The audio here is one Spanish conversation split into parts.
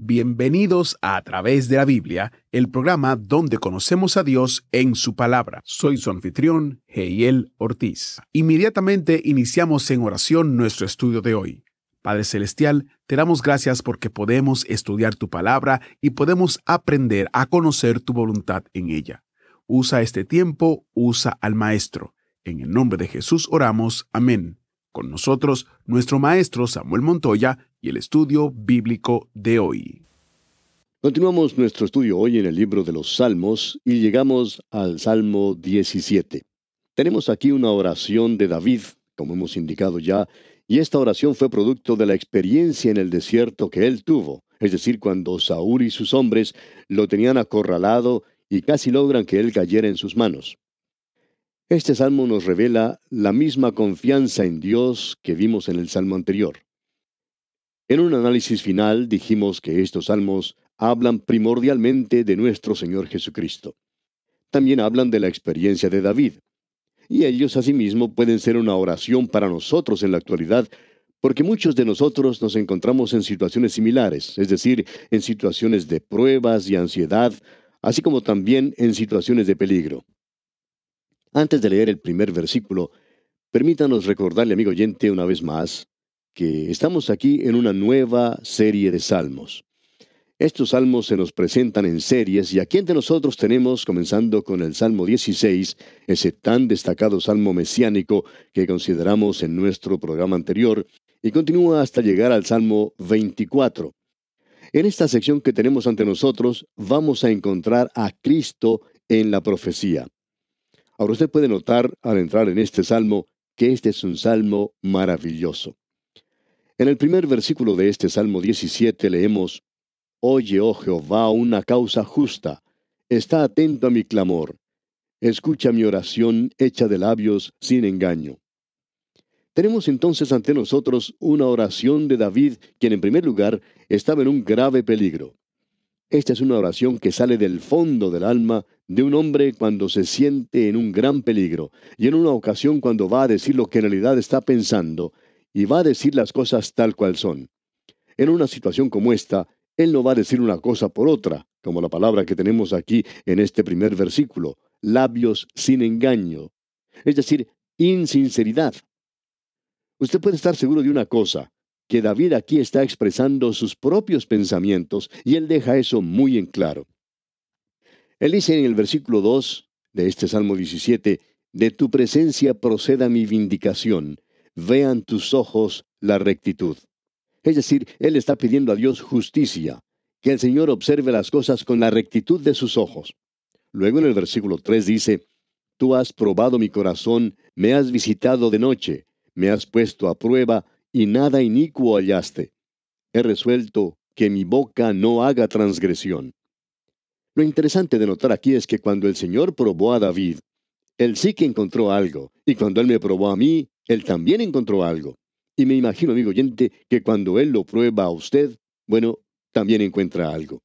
Bienvenidos a A través de la Biblia, el programa donde conocemos a Dios en su palabra. Soy su anfitrión, Heiel Ortiz. Inmediatamente iniciamos en oración nuestro estudio de hoy. Padre Celestial, te damos gracias porque podemos estudiar tu palabra y podemos aprender a conocer tu voluntad en ella. Usa este tiempo, usa al Maestro. En el nombre de Jesús oramos. Amén. Con nosotros, nuestro Maestro Samuel Montoya y el estudio bíblico de hoy. Continuamos nuestro estudio hoy en el libro de los Salmos y llegamos al Salmo 17. Tenemos aquí una oración de David, como hemos indicado ya, y esta oración fue producto de la experiencia en el desierto que él tuvo, es decir, cuando Saúl y sus hombres lo tenían acorralado y casi logran que él cayera en sus manos. Este salmo nos revela la misma confianza en Dios que vimos en el salmo anterior. En un análisis final dijimos que estos salmos hablan primordialmente de nuestro Señor Jesucristo. También hablan de la experiencia de David, y ellos asimismo pueden ser una oración para nosotros en la actualidad, porque muchos de nosotros nos encontramos en situaciones similares, es decir, en situaciones de pruebas y ansiedad, así como también en situaciones de peligro. Antes de leer el primer versículo, permítanos recordarle, amigo oyente, una vez más, que estamos aquí en una nueva serie de salmos. Estos salmos se nos presentan en series y aquí entre nosotros tenemos, comenzando con el Salmo 16, ese tan destacado salmo mesiánico que consideramos en nuestro programa anterior, y continúa hasta llegar al Salmo 24. En esta sección que tenemos ante nosotros vamos a encontrar a Cristo en la profecía. Ahora usted puede notar al entrar en este salmo que este es un salmo maravilloso. En el primer versículo de este Salmo 17 leemos, Oye, oh Jehová, una causa justa, está atento a mi clamor, escucha mi oración hecha de labios sin engaño. Tenemos entonces ante nosotros una oración de David, quien en primer lugar estaba en un grave peligro. Esta es una oración que sale del fondo del alma de un hombre cuando se siente en un gran peligro y en una ocasión cuando va a decir lo que en realidad está pensando y va a decir las cosas tal cual son. En una situación como esta, él no va a decir una cosa por otra, como la palabra que tenemos aquí en este primer versículo, labios sin engaño, es decir, insinceridad. Usted puede estar seguro de una cosa, que David aquí está expresando sus propios pensamientos y él deja eso muy en claro. Él dice en el versículo 2 de este Salmo 17, De tu presencia proceda mi vindicación, vean tus ojos la rectitud. Es decir, él está pidiendo a Dios justicia, que el Señor observe las cosas con la rectitud de sus ojos. Luego en el versículo 3 dice, Tú has probado mi corazón, me has visitado de noche, me has puesto a prueba, y nada inicuo hallaste. He resuelto que mi boca no haga transgresión. Lo interesante de notar aquí es que cuando el Señor probó a David, él sí que encontró algo, y cuando él me probó a mí, él también encontró algo. Y me imagino, amigo oyente, que cuando Él lo prueba a usted, bueno, también encuentra algo.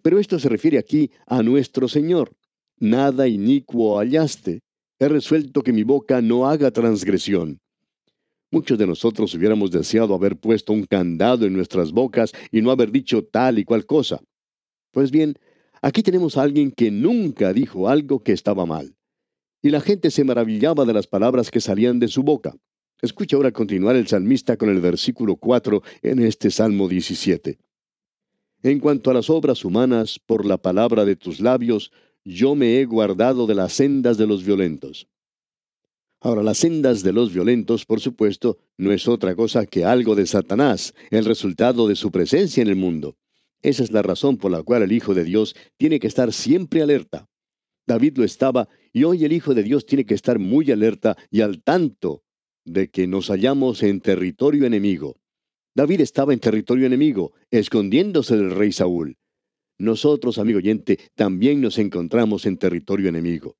Pero esto se refiere aquí a nuestro Señor. Nada inicuo hallaste. He resuelto que mi boca no haga transgresión. Muchos de nosotros hubiéramos deseado haber puesto un candado en nuestras bocas y no haber dicho tal y cual cosa. Pues bien, aquí tenemos a alguien que nunca dijo algo que estaba mal. Y la gente se maravillaba de las palabras que salían de su boca. Escucha ahora continuar el salmista con el versículo 4 en este Salmo 17. En cuanto a las obras humanas, por la palabra de tus labios, yo me he guardado de las sendas de los violentos. Ahora, las sendas de los violentos, por supuesto, no es otra cosa que algo de Satanás, el resultado de su presencia en el mundo. Esa es la razón por la cual el Hijo de Dios tiene que estar siempre alerta. David lo estaba y hoy el Hijo de Dios tiene que estar muy alerta y al tanto de que nos hallamos en territorio enemigo. David estaba en territorio enemigo, escondiéndose del rey Saúl. Nosotros, amigo oyente, también nos encontramos en territorio enemigo.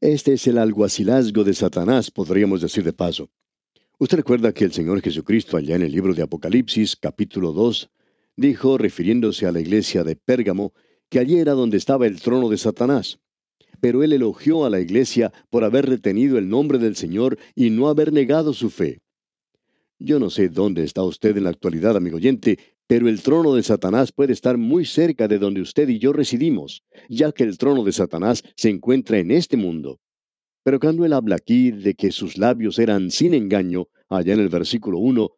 Este es el alguacilazgo de Satanás, podríamos decir de paso. Usted recuerda que el Señor Jesucristo, allá en el libro de Apocalipsis, capítulo 2, dijo, refiriéndose a la iglesia de Pérgamo, que allí era donde estaba el trono de Satanás. Pero él elogió a la iglesia por haber retenido el nombre del Señor y no haber negado su fe. Yo no sé dónde está usted en la actualidad, amigo oyente, pero el trono de Satanás puede estar muy cerca de donde usted y yo residimos, ya que el trono de Satanás se encuentra en este mundo. Pero cuando él habla aquí de que sus labios eran sin engaño, allá en el versículo 1,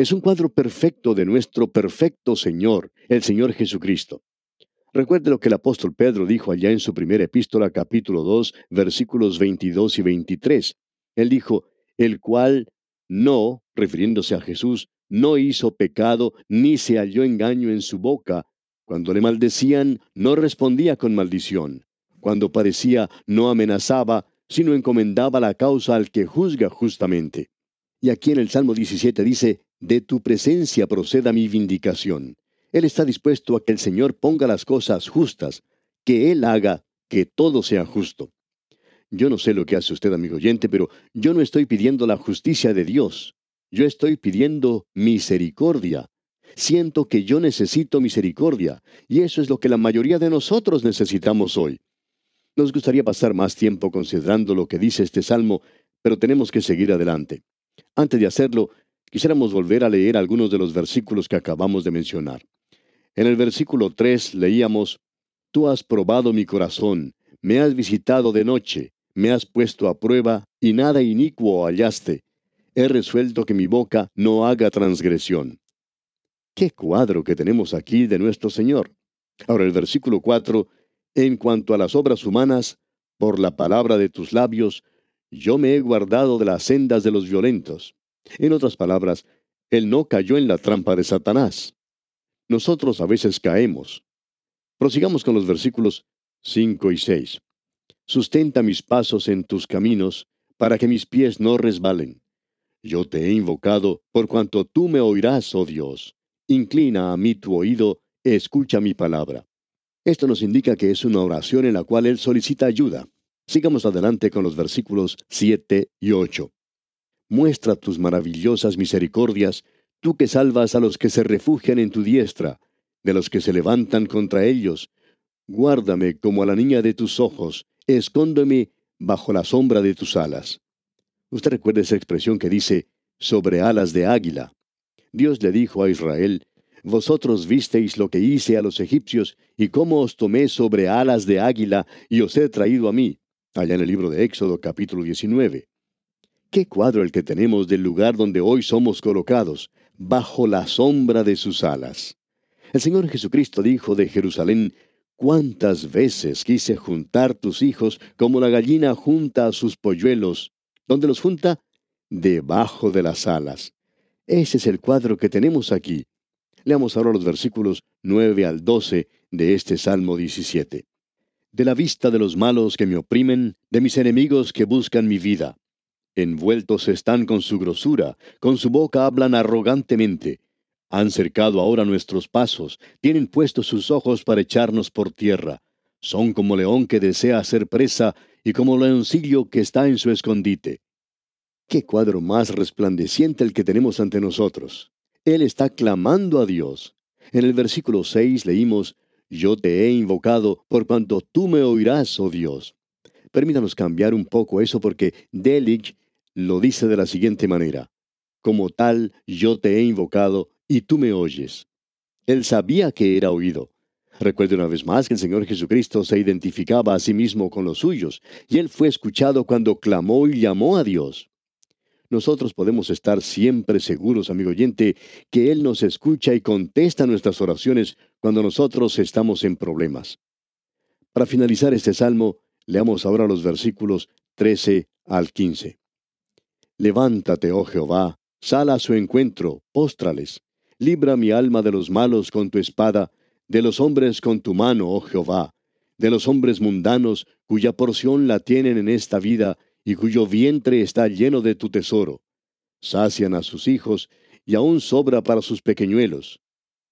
es un cuadro perfecto de nuestro perfecto Señor, el Señor Jesucristo. Recuerde lo que el apóstol Pedro dijo allá en su primera epístola capítulo 2 versículos 22 y 23. Él dijo, el cual no, refiriéndose a Jesús, no hizo pecado, ni se halló engaño en su boca. Cuando le maldecían, no respondía con maldición. Cuando padecía, no amenazaba, sino encomendaba la causa al que juzga justamente. Y aquí en el Salmo 17 dice, De tu presencia proceda mi vindicación. Él está dispuesto a que el Señor ponga las cosas justas, que Él haga que todo sea justo. Yo no sé lo que hace usted, amigo oyente, pero yo no estoy pidiendo la justicia de Dios. Yo estoy pidiendo misericordia. Siento que yo necesito misericordia, y eso es lo que la mayoría de nosotros necesitamos hoy. Nos gustaría pasar más tiempo considerando lo que dice este salmo, pero tenemos que seguir adelante. Antes de hacerlo, quisiéramos volver a leer algunos de los versículos que acabamos de mencionar. En el versículo 3 leíamos, Tú has probado mi corazón, me has visitado de noche, me has puesto a prueba y nada inicuo hallaste. He resuelto que mi boca no haga transgresión. Qué cuadro que tenemos aquí de nuestro Señor. Ahora el versículo 4, en cuanto a las obras humanas, por la palabra de tus labios, yo me he guardado de las sendas de los violentos. En otras palabras, Él no cayó en la trampa de Satanás. Nosotros a veces caemos. Prosigamos con los versículos 5 y 6. Sustenta mis pasos en tus caminos, para que mis pies no resbalen. Yo te he invocado, por cuanto tú me oirás, oh Dios. Inclina a mí tu oído, escucha mi palabra. Esto nos indica que es una oración en la cual Él solicita ayuda. Sigamos adelante con los versículos 7 y 8. Muestra tus maravillosas misericordias, tú que salvas a los que se refugian en tu diestra, de los que se levantan contra ellos. Guárdame como a la niña de tus ojos, escóndeme bajo la sombra de tus alas. Usted recuerda esa expresión que dice, sobre alas de águila. Dios le dijo a Israel, Vosotros visteis lo que hice a los egipcios y cómo os tomé sobre alas de águila y os he traído a mí, allá en el libro de Éxodo capítulo 19. Qué cuadro el que tenemos del lugar donde hoy somos colocados, bajo la sombra de sus alas. El Señor Jesucristo dijo de Jerusalén, ¿Cuántas veces quise juntar tus hijos como la gallina junta a sus polluelos? ¿Dónde los junta? Debajo de las alas. Ese es el cuadro que tenemos aquí. Leamos ahora los versículos 9 al 12 de este Salmo 17. De la vista de los malos que me oprimen, de mis enemigos que buscan mi vida. Envueltos están con su grosura, con su boca hablan arrogantemente. Han cercado ahora nuestros pasos, tienen puestos sus ojos para echarnos por tierra. Son como león que desea hacer presa y como leoncillo que está en su escondite. Qué cuadro más resplandeciente el que tenemos ante nosotros. Él está clamando a Dios. En el versículo 6 leímos, Yo te he invocado por cuanto tú me oirás, oh Dios. Permítanos cambiar un poco eso porque Delig lo dice de la siguiente manera. Como tal, yo te he invocado y tú me oyes. Él sabía que era oído. Recuerde una vez más que el Señor Jesucristo se identificaba a sí mismo con los suyos, y Él fue escuchado cuando clamó y llamó a Dios. Nosotros podemos estar siempre seguros, amigo oyente, que Él nos escucha y contesta nuestras oraciones cuando nosotros estamos en problemas. Para finalizar este salmo, leamos ahora los versículos 13 al 15. Levántate, oh Jehová, sal a su encuentro, póstrales Libra mi alma de los malos con tu espada, de los hombres con tu mano, oh Jehová, de los hombres mundanos cuya porción la tienen en esta vida y cuyo vientre está lleno de tu tesoro. Sacian a sus hijos y aún sobra para sus pequeñuelos.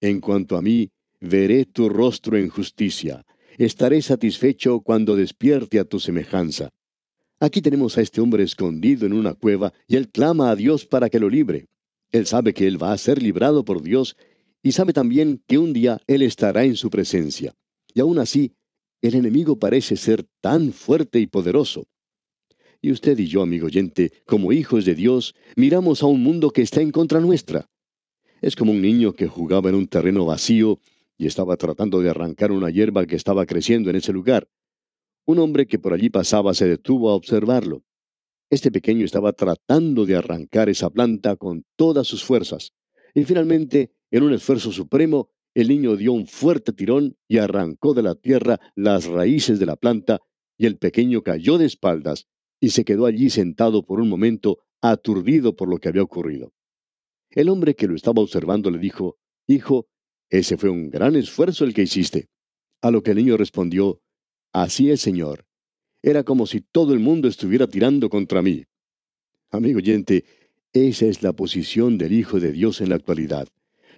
En cuanto a mí, veré tu rostro en justicia. Estaré satisfecho cuando despierte a tu semejanza. Aquí tenemos a este hombre escondido en una cueva y él clama a Dios para que lo libre. Él sabe que él va a ser librado por Dios y sabe también que un día él estará en su presencia. Y aún así, el enemigo parece ser tan fuerte y poderoso. Y usted y yo, amigo oyente, como hijos de Dios, miramos a un mundo que está en contra nuestra. Es como un niño que jugaba en un terreno vacío y estaba tratando de arrancar una hierba que estaba creciendo en ese lugar. Un hombre que por allí pasaba se detuvo a observarlo. Este pequeño estaba tratando de arrancar esa planta con todas sus fuerzas. Y finalmente, en un esfuerzo supremo, el niño dio un fuerte tirón y arrancó de la tierra las raíces de la planta, y el pequeño cayó de espaldas y se quedó allí sentado por un momento, aturdido por lo que había ocurrido. El hombre que lo estaba observando le dijo, Hijo, ese fue un gran esfuerzo el que hiciste. A lo que el niño respondió, Así es, Señor. Era como si todo el mundo estuviera tirando contra mí. Amigo oyente, esa es la posición del Hijo de Dios en la actualidad.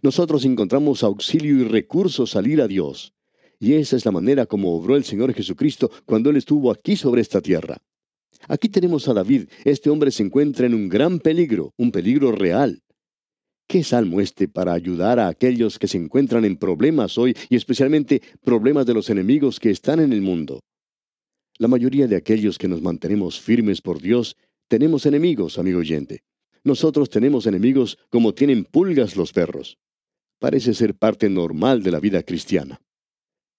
Nosotros encontramos auxilio y recursos al ir a Dios. Y esa es la manera como obró el Señor Jesucristo cuando Él estuvo aquí sobre esta tierra. Aquí tenemos a David. Este hombre se encuentra en un gran peligro, un peligro real. ¿Qué salmo este para ayudar a aquellos que se encuentran en problemas hoy y especialmente problemas de los enemigos que están en el mundo? La mayoría de aquellos que nos mantenemos firmes por Dios tenemos enemigos, amigo oyente. Nosotros tenemos enemigos como tienen pulgas los perros. Parece ser parte normal de la vida cristiana.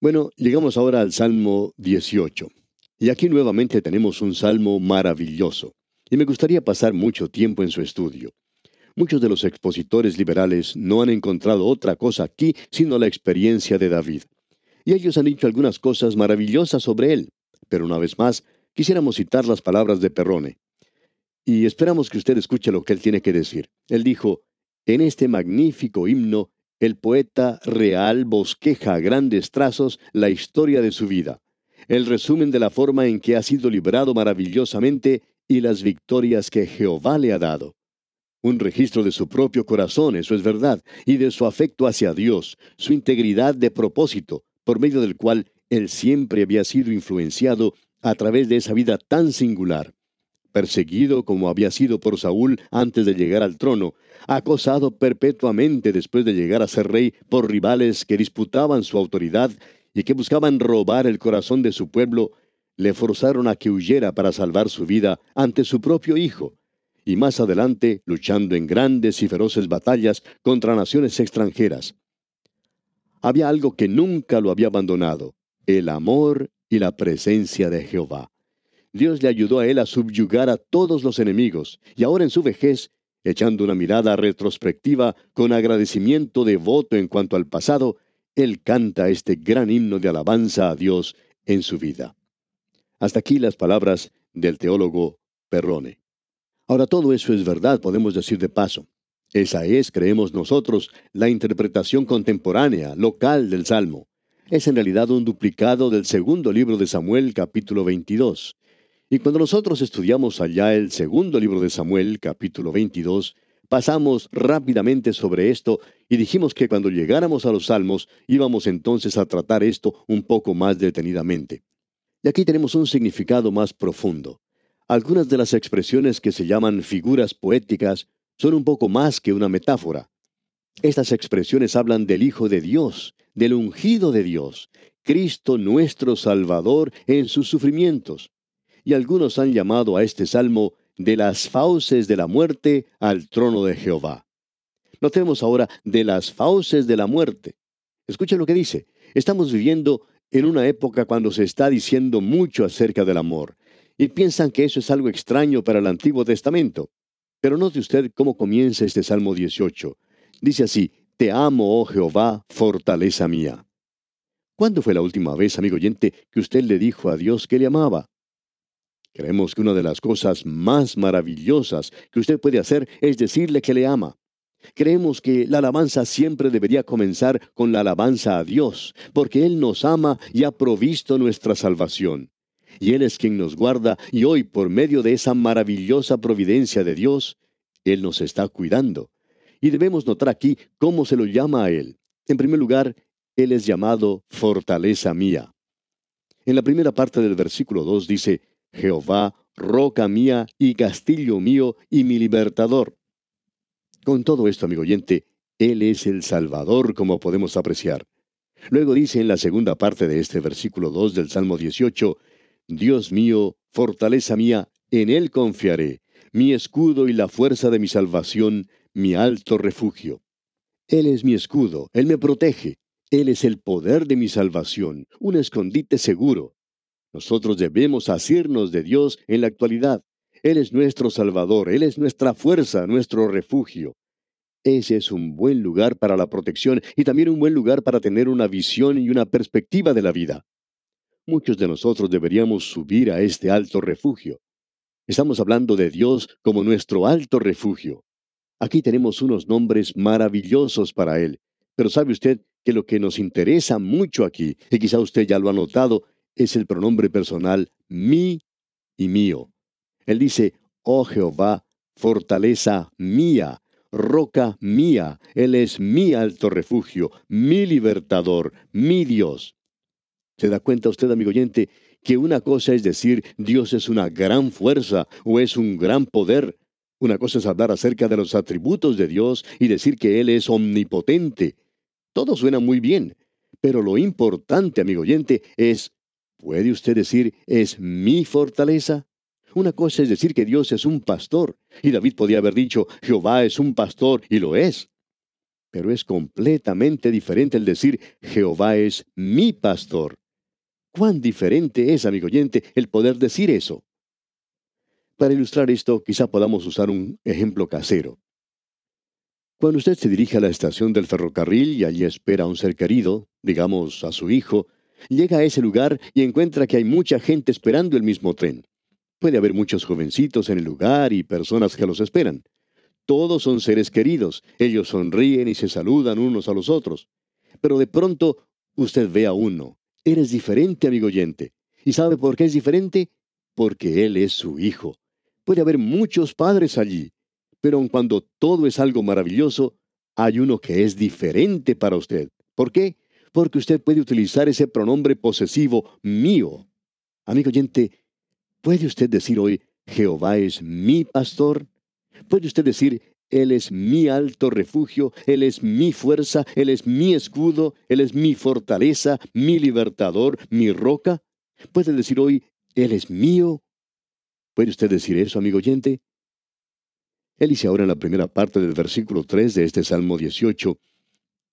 Bueno, llegamos ahora al Salmo 18. Y aquí nuevamente tenemos un salmo maravilloso, y me gustaría pasar mucho tiempo en su estudio. Muchos de los expositores liberales no han encontrado otra cosa aquí sino la experiencia de David. Y ellos han dicho algunas cosas maravillosas sobre él, pero una vez más quisiéramos citar las palabras de Perrone. Y esperamos que usted escuche lo que él tiene que decir. Él dijo, en este magnífico himno, el poeta real bosqueja a grandes trazos la historia de su vida el resumen de la forma en que ha sido librado maravillosamente y las victorias que Jehová le ha dado. Un registro de su propio corazón, eso es verdad, y de su afecto hacia Dios, su integridad de propósito, por medio del cual él siempre había sido influenciado a través de esa vida tan singular. Perseguido como había sido por Saúl antes de llegar al trono, acosado perpetuamente después de llegar a ser rey por rivales que disputaban su autoridad y que buscaban robar el corazón de su pueblo, le forzaron a que huyera para salvar su vida ante su propio hijo, y más adelante luchando en grandes y feroces batallas contra naciones extranjeras. Había algo que nunca lo había abandonado, el amor y la presencia de Jehová. Dios le ayudó a él a subyugar a todos los enemigos, y ahora en su vejez, echando una mirada retrospectiva con agradecimiento devoto en cuanto al pasado, él canta este gran himno de alabanza a Dios en su vida. Hasta aquí las palabras del teólogo Perrone. Ahora todo eso es verdad, podemos decir de paso. Esa es, creemos nosotros, la interpretación contemporánea, local del Salmo. Es en realidad un duplicado del segundo libro de Samuel, capítulo 22. Y cuando nosotros estudiamos allá el segundo libro de Samuel, capítulo 22, Pasamos rápidamente sobre esto y dijimos que cuando llegáramos a los salmos íbamos entonces a tratar esto un poco más detenidamente. Y aquí tenemos un significado más profundo. Algunas de las expresiones que se llaman figuras poéticas son un poco más que una metáfora. Estas expresiones hablan del Hijo de Dios, del ungido de Dios, Cristo nuestro Salvador en sus sufrimientos. Y algunos han llamado a este salmo de las fauces de la muerte al trono de Jehová. Notemos ahora de las fauces de la muerte. Escuchen lo que dice. Estamos viviendo en una época cuando se está diciendo mucho acerca del amor, y piensan que eso es algo extraño para el Antiguo Testamento. Pero note usted cómo comienza este Salmo 18. Dice así, Te amo, oh Jehová, fortaleza mía. ¿Cuándo fue la última vez, amigo oyente, que usted le dijo a Dios que le amaba? Creemos que una de las cosas más maravillosas que usted puede hacer es decirle que le ama. Creemos que la alabanza siempre debería comenzar con la alabanza a Dios, porque Él nos ama y ha provisto nuestra salvación. Y Él es quien nos guarda y hoy por medio de esa maravillosa providencia de Dios, Él nos está cuidando. Y debemos notar aquí cómo se lo llama a Él. En primer lugar, Él es llamado fortaleza mía. En la primera parte del versículo 2 dice, Jehová, roca mía y castillo mío y mi libertador. Con todo esto, amigo oyente, Él es el Salvador, como podemos apreciar. Luego dice en la segunda parte de este versículo 2 del Salmo 18, Dios mío, fortaleza mía, en Él confiaré, mi escudo y la fuerza de mi salvación, mi alto refugio. Él es mi escudo, Él me protege, Él es el poder de mi salvación, un escondite seguro. Nosotros debemos asirnos de Dios en la actualidad. Él es nuestro Salvador, Él es nuestra fuerza, nuestro refugio. Ese es un buen lugar para la protección y también un buen lugar para tener una visión y una perspectiva de la vida. Muchos de nosotros deberíamos subir a este alto refugio. Estamos hablando de Dios como nuestro alto refugio. Aquí tenemos unos nombres maravillosos para Él. Pero sabe usted que lo que nos interesa mucho aquí, y quizá usted ya lo ha notado, es el pronombre personal mi y mío. Él dice, oh Jehová, fortaleza mía, roca mía, Él es mi alto refugio, mi libertador, mi Dios. ¿Se da cuenta usted, amigo oyente, que una cosa es decir Dios es una gran fuerza o es un gran poder? Una cosa es hablar acerca de los atributos de Dios y decir que Él es omnipotente. Todo suena muy bien, pero lo importante, amigo oyente, es, ¿puede usted decir es mi fortaleza? Una cosa es decir que Dios es un pastor, y David podía haber dicho, Jehová es un pastor, y lo es. Pero es completamente diferente el decir, Jehová es mi pastor. ¿Cuán diferente es, amigo oyente, el poder decir eso? Para ilustrar esto, quizá podamos usar un ejemplo casero. Cuando usted se dirige a la estación del ferrocarril y allí espera a un ser querido, digamos a su hijo, llega a ese lugar y encuentra que hay mucha gente esperando el mismo tren. Puede haber muchos jovencitos en el lugar y personas que los esperan. Todos son seres queridos, ellos sonríen y se saludan unos a los otros. Pero de pronto usted ve a uno. Eres diferente, amigo oyente. ¿Y sabe por qué es diferente? Porque él es su hijo. Puede haber muchos padres allí, pero aun cuando todo es algo maravilloso, hay uno que es diferente para usted. ¿Por qué? Porque usted puede utilizar ese pronombre posesivo mío. Amigo oyente, ¿Puede usted decir hoy, Jehová es mi pastor? ¿Puede usted decir, Él es mi alto refugio, Él es mi fuerza, Él es mi escudo, Él es mi fortaleza, mi libertador, mi roca? ¿Puede decir hoy, Él es mío? ¿Puede usted decir eso, amigo oyente? Él dice ahora en la primera parte del versículo 3 de este Salmo 18,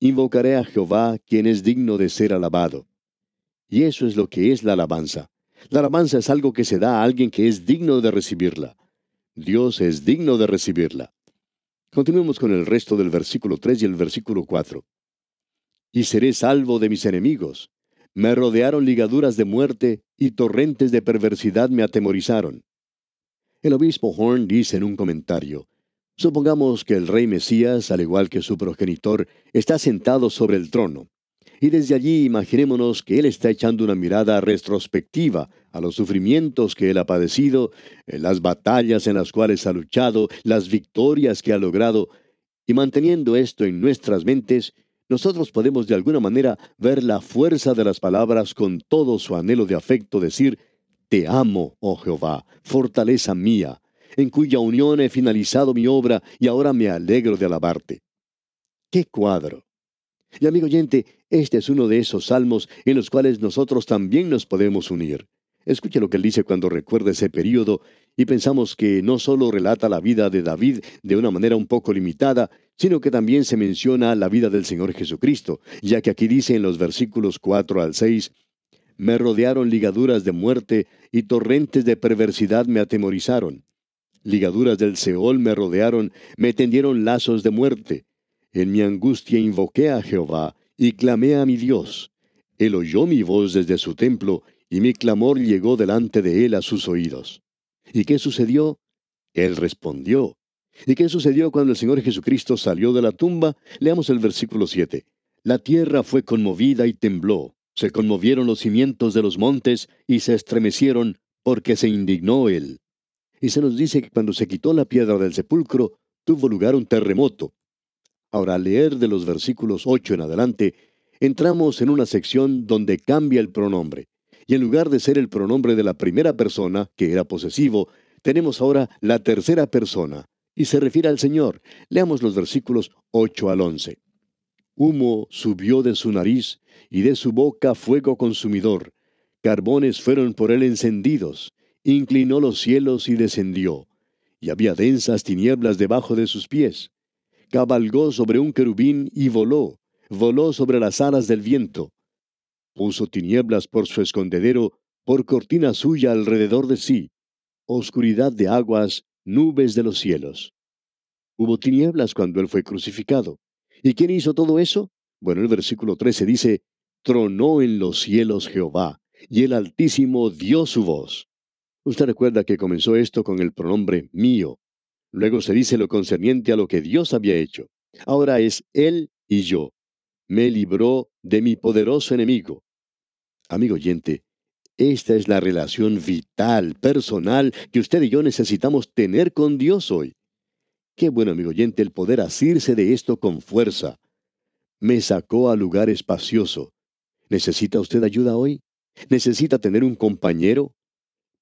Invocaré a Jehová, quien es digno de ser alabado. Y eso es lo que es la alabanza. La alabanza es algo que se da a alguien que es digno de recibirla. Dios es digno de recibirla. Continuemos con el resto del versículo 3 y el versículo 4. Y seré salvo de mis enemigos. Me rodearon ligaduras de muerte y torrentes de perversidad me atemorizaron. El obispo Horn dice en un comentario, Supongamos que el rey Mesías, al igual que su progenitor, está sentado sobre el trono. Y desde allí imaginémonos que Él está echando una mirada retrospectiva a los sufrimientos que Él ha padecido, las batallas en las cuales ha luchado, las victorias que ha logrado, y manteniendo esto en nuestras mentes, nosotros podemos de alguna manera ver la fuerza de las palabras con todo su anhelo de afecto, decir, Te amo, oh Jehová, fortaleza mía, en cuya unión he finalizado mi obra y ahora me alegro de alabarte. ¡Qué cuadro! Y amigo oyente, este es uno de esos salmos en los cuales nosotros también nos podemos unir. Escuche lo que él dice cuando recuerda ese periodo y pensamos que no solo relata la vida de David de una manera un poco limitada, sino que también se menciona la vida del Señor Jesucristo, ya que aquí dice en los versículos 4 al 6, Me rodearon ligaduras de muerte y torrentes de perversidad me atemorizaron. Ligaduras del Seol me rodearon, me tendieron lazos de muerte. En mi angustia invoqué a Jehová y clamé a mi Dios. Él oyó mi voz desde su templo y mi clamor llegó delante de él a sus oídos. ¿Y qué sucedió? Él respondió. ¿Y qué sucedió cuando el Señor Jesucristo salió de la tumba? Leamos el versículo 7. La tierra fue conmovida y tembló. Se conmovieron los cimientos de los montes y se estremecieron porque se indignó él. Y se nos dice que cuando se quitó la piedra del sepulcro, tuvo lugar un terremoto. Ahora, al leer de los versículos 8 en adelante, entramos en una sección donde cambia el pronombre. Y en lugar de ser el pronombre de la primera persona, que era posesivo, tenemos ahora la tercera persona, y se refiere al Señor. Leamos los versículos 8 al 11. Humo subió de su nariz, y de su boca fuego consumidor. Carbones fueron por él encendidos. Inclinó los cielos y descendió. Y había densas tinieblas debajo de sus pies. Cabalgó sobre un querubín y voló voló sobre las alas del viento. Puso tinieblas por su escondedero, por cortina suya alrededor de sí, oscuridad de aguas, nubes de los cielos. Hubo tinieblas cuando él fue crucificado. ¿Y quién hizo todo eso? Bueno, el versículo 13 dice, tronó en los cielos Jehová, y el Altísimo dio su voz. Usted recuerda que comenzó esto con el pronombre mío. Luego se dice lo concerniente a lo que Dios había hecho. Ahora es Él y yo me libró de mi poderoso enemigo. Amigo oyente, esta es la relación vital, personal, que usted y yo necesitamos tener con Dios hoy. Qué bueno, amigo oyente, el poder asirse de esto con fuerza. Me sacó a lugar espacioso. ¿Necesita usted ayuda hoy? ¿Necesita tener un compañero?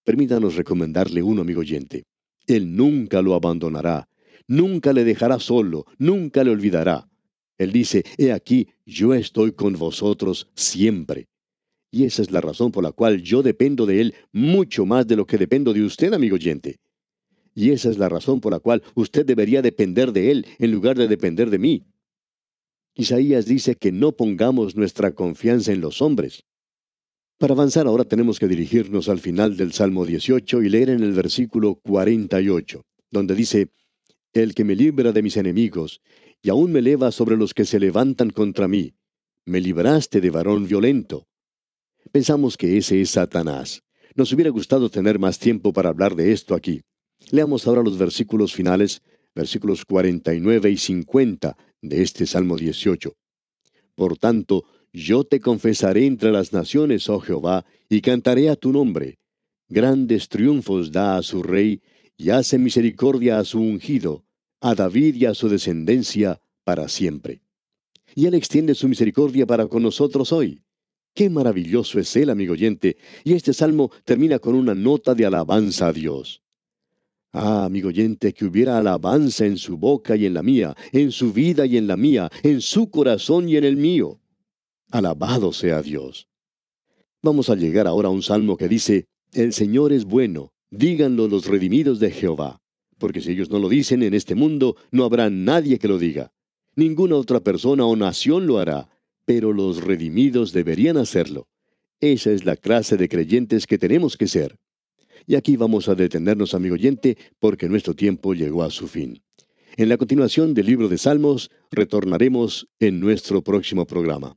Permítanos recomendarle uno, amigo oyente. Él nunca lo abandonará, nunca le dejará solo, nunca le olvidará. Él dice, He aquí, yo estoy con vosotros siempre. Y esa es la razón por la cual yo dependo de Él mucho más de lo que dependo de usted, amigo oyente. Y esa es la razón por la cual usted debería depender de Él en lugar de depender de mí. Isaías dice que no pongamos nuestra confianza en los hombres. Para avanzar ahora tenemos que dirigirnos al final del Salmo 18 y leer en el versículo 48, donde dice, El que me libra de mis enemigos y aún me eleva sobre los que se levantan contra mí. Me libraste de varón violento. Pensamos que ese es Satanás. Nos hubiera gustado tener más tiempo para hablar de esto aquí. Leamos ahora los versículos finales, versículos 49 y 50 de este Salmo 18. Por tanto, yo te confesaré entre las naciones, oh Jehová, y cantaré a tu nombre. Grandes triunfos da a su rey, y hace misericordia a su ungido a David y a su descendencia para siempre. Y Él extiende su misericordia para con nosotros hoy. Qué maravilloso es Él, amigo oyente, y este salmo termina con una nota de alabanza a Dios. Ah, amigo oyente, que hubiera alabanza en su boca y en la mía, en su vida y en la mía, en su corazón y en el mío. Alabado sea Dios. Vamos a llegar ahora a un salmo que dice, El Señor es bueno, díganlo los redimidos de Jehová porque si ellos no lo dicen en este mundo, no habrá nadie que lo diga. Ninguna otra persona o nación lo hará, pero los redimidos deberían hacerlo. Esa es la clase de creyentes que tenemos que ser. Y aquí vamos a detenernos, amigo oyente, porque nuestro tiempo llegó a su fin. En la continuación del libro de Salmos, retornaremos en nuestro próximo programa.